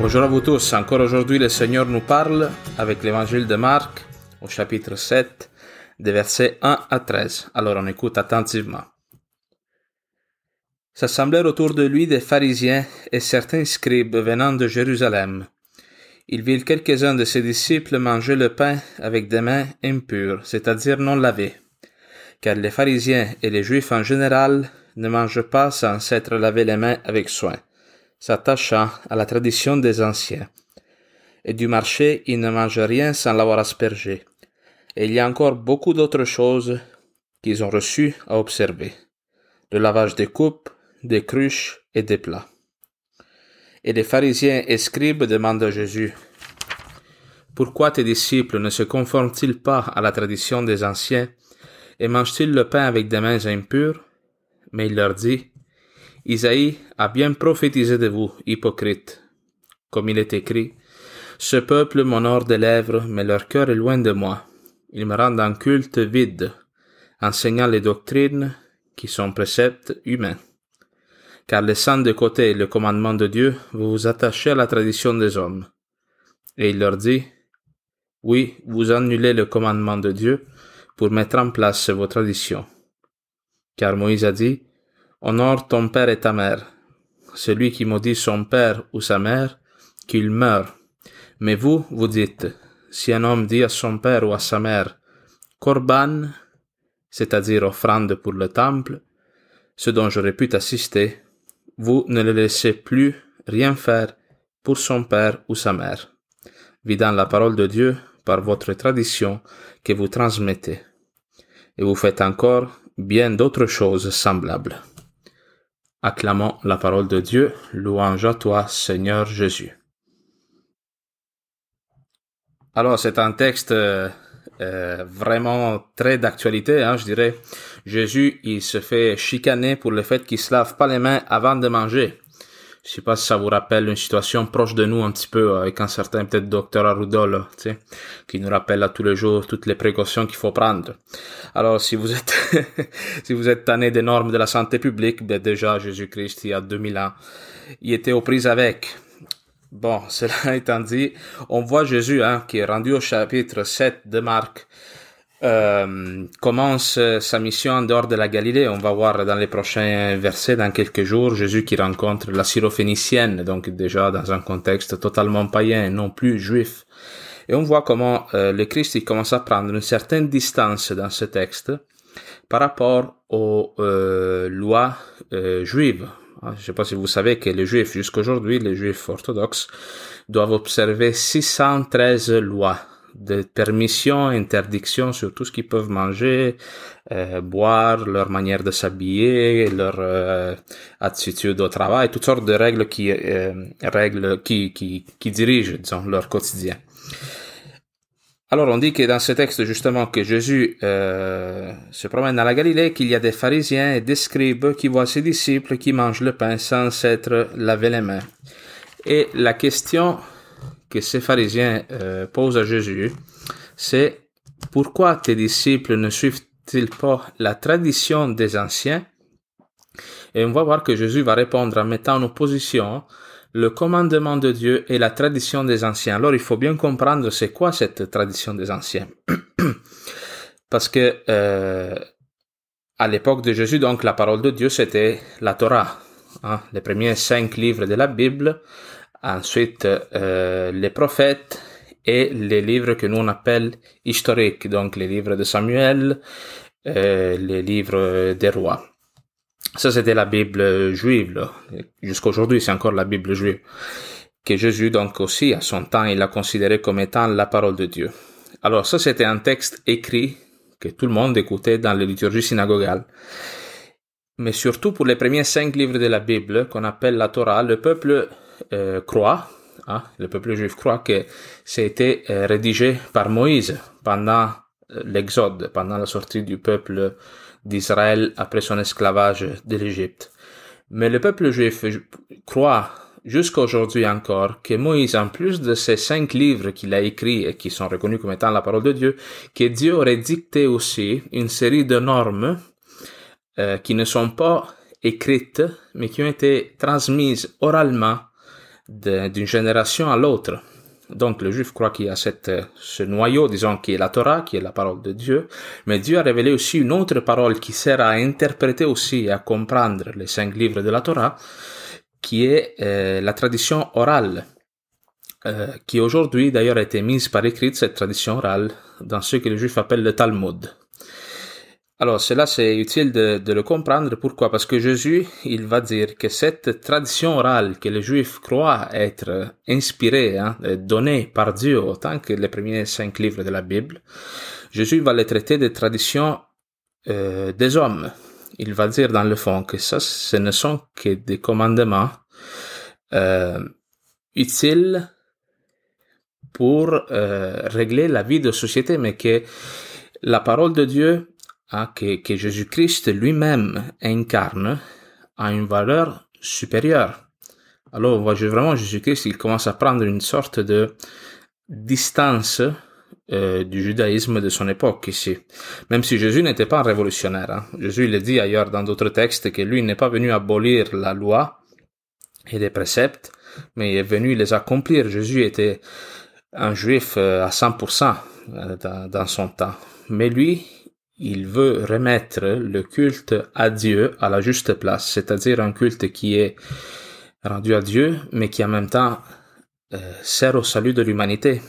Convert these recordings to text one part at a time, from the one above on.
Bonjour à vous tous. Encore aujourd'hui, le Seigneur nous parle avec l'évangile de Marc au chapitre 7, des versets 1 à 13. Alors on écoute attentivement. S'assemblèrent autour de lui des pharisiens et certains scribes venant de Jérusalem. Ils virent quelques-uns de ses disciples manger le pain avec des mains impures, c'est-à-dire non lavées. Car les pharisiens et les juifs en général ne mangent pas sans s'être lavé les mains avec soin s'attachant à la tradition des anciens. Et du marché, il ne mange rien sans l'avoir aspergé. Et il y a encore beaucoup d'autres choses qu'ils ont reçues à observer. Le lavage des coupes, des cruches et des plats. Et les pharisiens et scribes demandent à Jésus, Pourquoi tes disciples ne se conforment-ils pas à la tradition des anciens et mangent-ils le pain avec des mains impures? Mais il leur dit, Isaïe a bien prophétisé de vous, hypocrite. Comme il est écrit, Ce peuple m'honore des lèvres, mais leur cœur est loin de moi. Ils me rendent un culte vide, enseignant les doctrines qui sont préceptes humains. Car laissant de côté le commandement de Dieu, vous vous attachez à la tradition des hommes. Et il leur dit, Oui, vous annulez le commandement de Dieu pour mettre en place vos traditions. Car Moïse a dit, Honore ton père et ta mère. Celui qui maudit son père ou sa mère, qu'il meure. Mais vous, vous dites, si un homme dit à son père ou à sa mère, Corban, c'est-à-dire offrande pour le temple, ce dont j'aurais pu t'assister, vous ne le laissez plus rien faire pour son père ou sa mère, vidant la parole de Dieu par votre tradition que vous transmettez. Et vous faites encore bien d'autres choses semblables. Acclamons la parole de Dieu, louange à toi, Seigneur Jésus. Alors, c'est un texte euh, euh, vraiment très d'actualité, hein, je dirais. Jésus, il se fait chicaner pour le fait qu'il se lave pas les mains avant de manger. Je sais pas si ça vous rappelle une situation proche de nous un petit peu avec un certain peut-être docteur Arudol, tu sais, qui nous rappelle à tous les jours toutes les précautions qu'il faut prendre. Alors si vous êtes si vous êtes tanné des normes de la santé publique, ben déjà Jésus-Christ il y a 2000 ans, il était aux prises avec. Bon, cela étant dit, on voit Jésus hein, qui est rendu au chapitre 7 de Marc euh, commence sa mission en dehors de la Galilée. On va voir dans les prochains versets, dans quelques jours, Jésus qui rencontre la syrophénicienne, donc déjà dans un contexte totalement païen, non plus juif. Et on voit comment euh, le Christ il commence à prendre une certaine distance dans ce texte par rapport aux euh, lois euh, juives. Ah, je ne sais pas si vous savez que les juifs, jusqu'aujourd'hui, les juifs orthodoxes, doivent observer 613 lois de permissions, interdictions sur tout ce qu'ils peuvent manger, euh, boire, leur manière de s'habiller, leur euh, attitude au travail, toutes sortes de règles qui euh, qui, qui, qui dirigent leur quotidien. Alors on dit que dans ce texte justement que Jésus euh, se promène dans la Galilée, qu'il y a des pharisiens et des scribes qui voient ses disciples qui mangent le pain sans s'être lavé les mains. Et la question que ces pharisiens euh, posent à Jésus, c'est pourquoi tes disciples ne suivent-ils pas la tradition des anciens? Et on va voir que Jésus va répondre en mettant en opposition le commandement de Dieu et la tradition des anciens. Alors il faut bien comprendre c'est quoi cette tradition des anciens. Parce que euh, à l'époque de Jésus, donc la parole de Dieu c'était la Torah, hein, les premiers cinq livres de la Bible Ensuite, euh, les prophètes et les livres que nous on appelle historiques, donc les livres de Samuel, euh, les livres des rois. Ça, c'était la Bible juive. Jusqu'à aujourd'hui, c'est encore la Bible juive. Que Jésus, donc aussi, à son temps, il a considéré comme étant la parole de Dieu. Alors ça, c'était un texte écrit que tout le monde écoutait dans les liturgies synagogales. Mais surtout pour les premiers cinq livres de la Bible, qu'on appelle la Torah, le peuple euh, croit, hein, le peuple juif croit que c'était euh, rédigé par Moïse pendant euh, l'exode, pendant la sortie du peuple d'Israël après son esclavage de l'Égypte. Mais le peuple juif croit jusqu'à aujourd'hui encore que Moïse, en plus de ces cinq livres qu'il a écrits et qui sont reconnus comme étant la parole de Dieu, que Dieu aurait dicté aussi une série de normes qui ne sont pas écrites, mais qui ont été transmises oralement d'une génération à l'autre. Donc le juif croit qu'il y a cette, ce noyau, disons, qui est la Torah, qui est la parole de Dieu, mais Dieu a révélé aussi une autre parole qui sert à interpréter aussi et à comprendre les cinq livres de la Torah, qui est euh, la tradition orale, euh, qui aujourd'hui d'ailleurs a été mise par écrit, cette tradition orale, dans ce que les juifs appellent le Talmud. Alors, cela, c'est utile de, de, le comprendre. Pourquoi? Parce que Jésus, il va dire que cette tradition orale que les Juifs croient être inspirée, hein, donnée par Dieu autant que les premiers cinq livres de la Bible, Jésus va les traiter de traditions euh, des hommes. Il va dire dans le fond que ça, ce ne sont que des commandements euh, utiles pour euh, régler la vie de société, mais que la parole de Dieu ah, que, Jésus-Christ lui-même incarne a une valeur supérieure. Alors vraiment Jésus-Christ, il commence à prendre une sorte de distance euh, du judaïsme de son époque ici. Même si Jésus n'était pas un révolutionnaire. Hein. Jésus il dit ailleurs dans d'autres textes que lui n'est pas venu abolir la loi et les préceptes, mais il est venu les accomplir. Jésus était un juif euh, à 100% euh, dans son temps. Mais lui, il veut remettre le culte à Dieu à la juste place, c'est-à-dire un culte qui est rendu à Dieu, mais qui en même temps euh, sert au salut de l'humanité,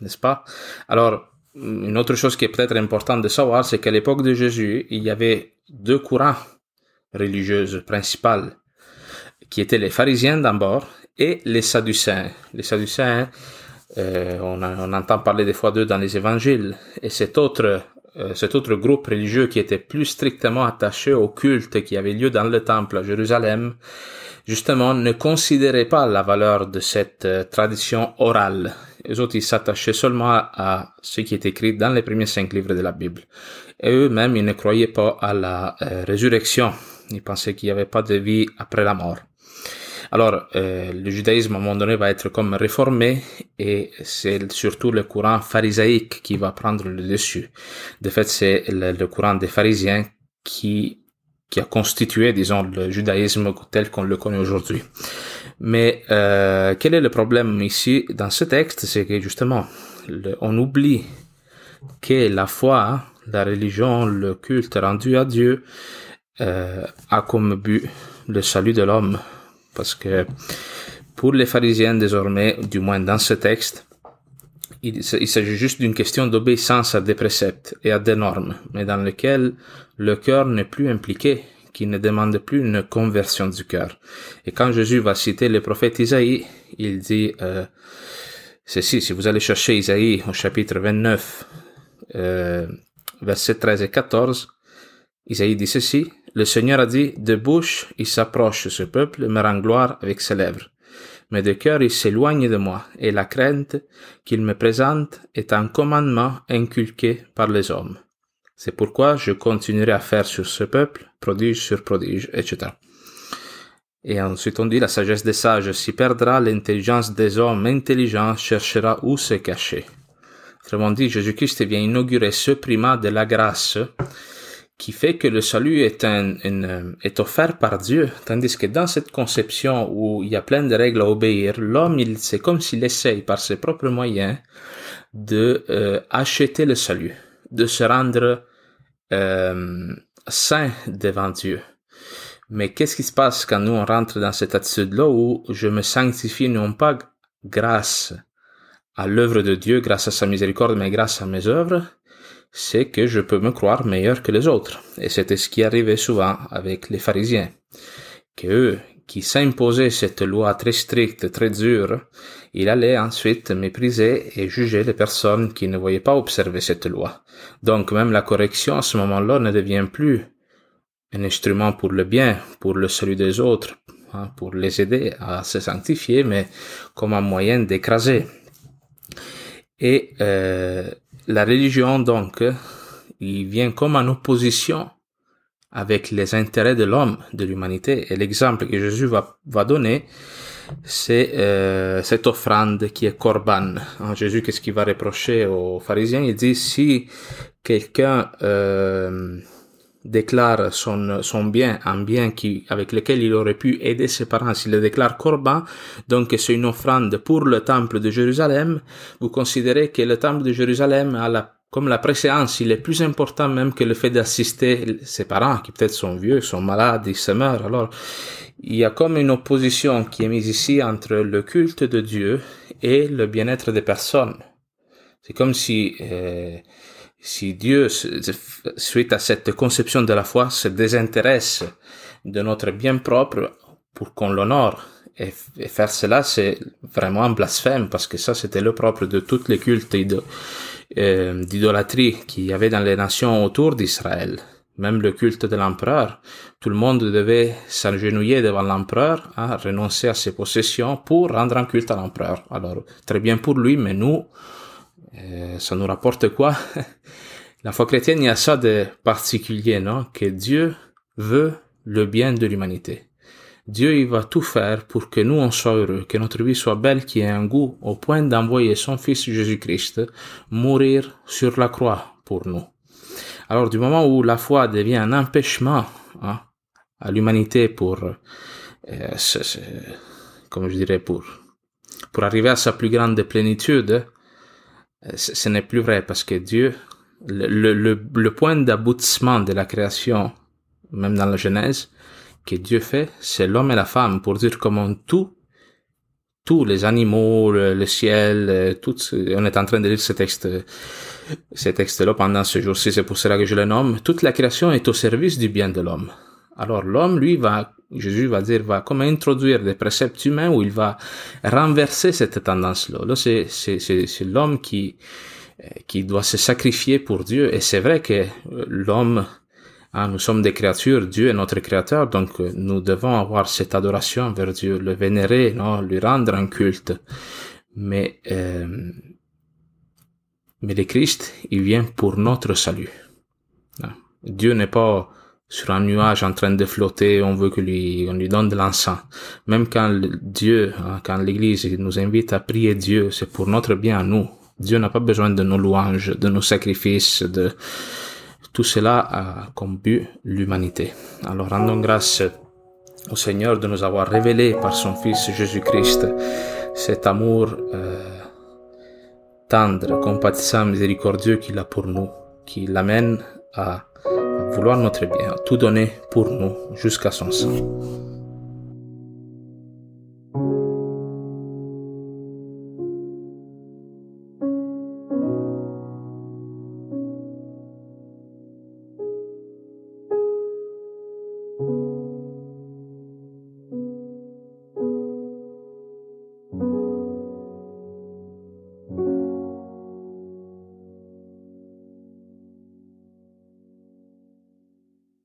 n'est-ce pas? Alors, une autre chose qui est peut-être importante de savoir, c'est qu'à l'époque de Jésus, il y avait deux courants religieux principaux, qui étaient les pharisiens d'abord et les sadducéens. Les sadducéens, euh, on, on, entend parler des fois d'eux dans les évangiles, et cet autre cet autre groupe religieux qui était plus strictement attaché au culte qui avait lieu dans le temple à Jérusalem, justement, ne considérait pas la valeur de cette euh, tradition orale. Les autres, ils s'attachaient seulement à ce qui est écrit dans les premiers cinq livres de la Bible. Et eux-mêmes, ils ne croyaient pas à la euh, résurrection. Ils pensaient qu'il n'y avait pas de vie après la mort. Alors, euh, le judaïsme, à un moment donné, va être comme réformé et c'est surtout le courant pharisaïque qui va prendre le dessus. De fait, c'est le, courant des pharisiens qui, qui a constitué, disons, le judaïsme tel qu'on le connaît aujourd'hui. Mais euh, quel est le problème ici dans ce texte? C'est que justement, on oublie que la foi, la religion, le culte rendu à Dieu euh, a comme but le salut de l'homme parce que pour les pharisiens désormais, du moins dans ce texte, il, s'agit juste d'une question d'obéissance à des préceptes et à des normes, mais dans lesquelles le cœur n'est plus impliqué, qui ne demande plus une conversion du cœur. Et quand Jésus va citer le prophète Isaïe, il dit euh, ceci, si vous allez chercher Isaïe au chapitre 29, euh, versets 13 et 14, Isaïe dit ceci, le Seigneur a dit, de bouche, il s'approche de ce peuple, me rend gloire avec ses lèvres. Mais de cœur, il s'éloigne de moi, et la crainte qu'il me présente est un commandement inculqué par les hommes. C'est pourquoi je continuerai à faire sur ce peuple prodige sur prodige, etc. Et ensuite on dit la sagesse des sages s'y perdra, l'intelligence des hommes intelligents cherchera où se cacher. Autrement dit, Jésus-Christ vient inaugurer ce primat de la grâce qui fait que le salut est, un, euh, est offert par Dieu, tandis que dans cette conception où il y a plein de règles à obéir, l'homme, il c'est comme s'il essaye par ses propres moyens de euh, acheter le salut, de se rendre euh, saint devant Dieu. Mais qu'est-ce qui se passe quand nous on rentre dans cette attitude-là où je me sanctifie non pas grâce à l'œuvre de Dieu, grâce à sa miséricorde, mais grâce à mes œuvres, c'est que je peux me croire meilleur que les autres. Et c'était ce qui arrivait souvent avec les pharisiens. Que eux, qui s'imposaient cette loi très stricte, très dure, il allait ensuite mépriser et juger les personnes qui ne voyaient pas observer cette loi. Donc même la correction à ce moment-là ne devient plus un instrument pour le bien, pour le salut des autres, hein, pour les aider à se sanctifier, mais comme un moyen d'écraser. Et euh, la religion, donc, il vient comme en opposition avec les intérêts de l'homme, de l'humanité. Et l'exemple que Jésus va, va donner, c'est euh, cette offrande qui est corban. Jésus, qu'est-ce qu'il va reprocher aux pharisiens? Il dit, si quelqu'un euh, déclare son, son bien, un bien qui, avec lequel il aurait pu aider ses parents, s'il le déclare corban, donc c'est une offrande pour le temple de Jérusalem, vous considérez que le temple de Jérusalem a la comme la préséance, il est plus important même que le fait d'assister ses parents, qui peut-être sont vieux, sont malades, ils se meurent. Alors, il y a comme une opposition qui est mise ici entre le culte de Dieu et le bien-être des personnes. C'est comme si, euh, si Dieu, suite à cette conception de la foi, se désintéresse de notre bien propre pour qu'on l'honore. Et, faire cela, c'est vraiment un blasphème, parce que ça, c'était le propre de toutes les cultes euh, d'idolâtrie qu'il y avait dans les nations autour d'Israël. Même le culte de l'empereur, tout le monde devait s'agenouiller devant l'empereur, hein, renoncer à ses possessions pour rendre un culte à l'empereur. Alors, très bien pour lui, mais nous, euh, ça nous rapporte quoi? La foi chrétienne, il y a ça de particulier, non? Que Dieu veut le bien de l'humanité. Dieu il va tout faire pour que nous on soit heureux, que notre vie soit belle, qu'il y ait un goût au point d'envoyer son Fils Jésus-Christ mourir sur la croix pour nous. Alors du moment où la foi devient un empêchement hein, à l'humanité pour, euh, comme je dirais, pour, pour arriver à sa plus grande plénitude, ce n'est plus vrai parce que Dieu, le, point d'aboutissement de la création, même dans la Genèse, que Dieu fait, c'est l'homme et la femme pour dire comment tout, tous les animaux, le, ciel, euh, tout, on est en train de lire ce texte, ce texte-là pendant ce jour-ci, c'est pour cela que je le nomme. Toute la création est au service du bien de l'homme. Alors l'homme, lui, va, Jésus va dire, va comme introduire des préceptes humains où il va renverser cette tendance-là. Là, c'est, c'est, c'est, l'homme qui, qui doit se sacrifier pour Dieu. Et c'est vrai que l'homme ah, nous sommes des créatures, Dieu est notre créateur, donc euh, nous devons avoir cette adoration vers Dieu, le vénérer, non, lui rendre un culte. Mais, euh, mais le Christ, il vient pour notre salut. Ah, Dieu n'est pas sur un nuage en train de flotter, on veut que lui, on lui donne de l'encens. Même quand Dieu, hein, quand l'Église nous invite à prier Dieu, c'est pour notre bien à nous. Dieu n'a pas besoin de nos louanges, de nos sacrifices, de, tout cela a comme but l'humanité. Alors rendons grâce au Seigneur de nous avoir révélé par son Fils Jésus-Christ cet amour euh, tendre, compatissant, miséricordieux qu'il a pour nous, qui l'amène à vouloir notre bien, tout donner pour nous jusqu'à son sang.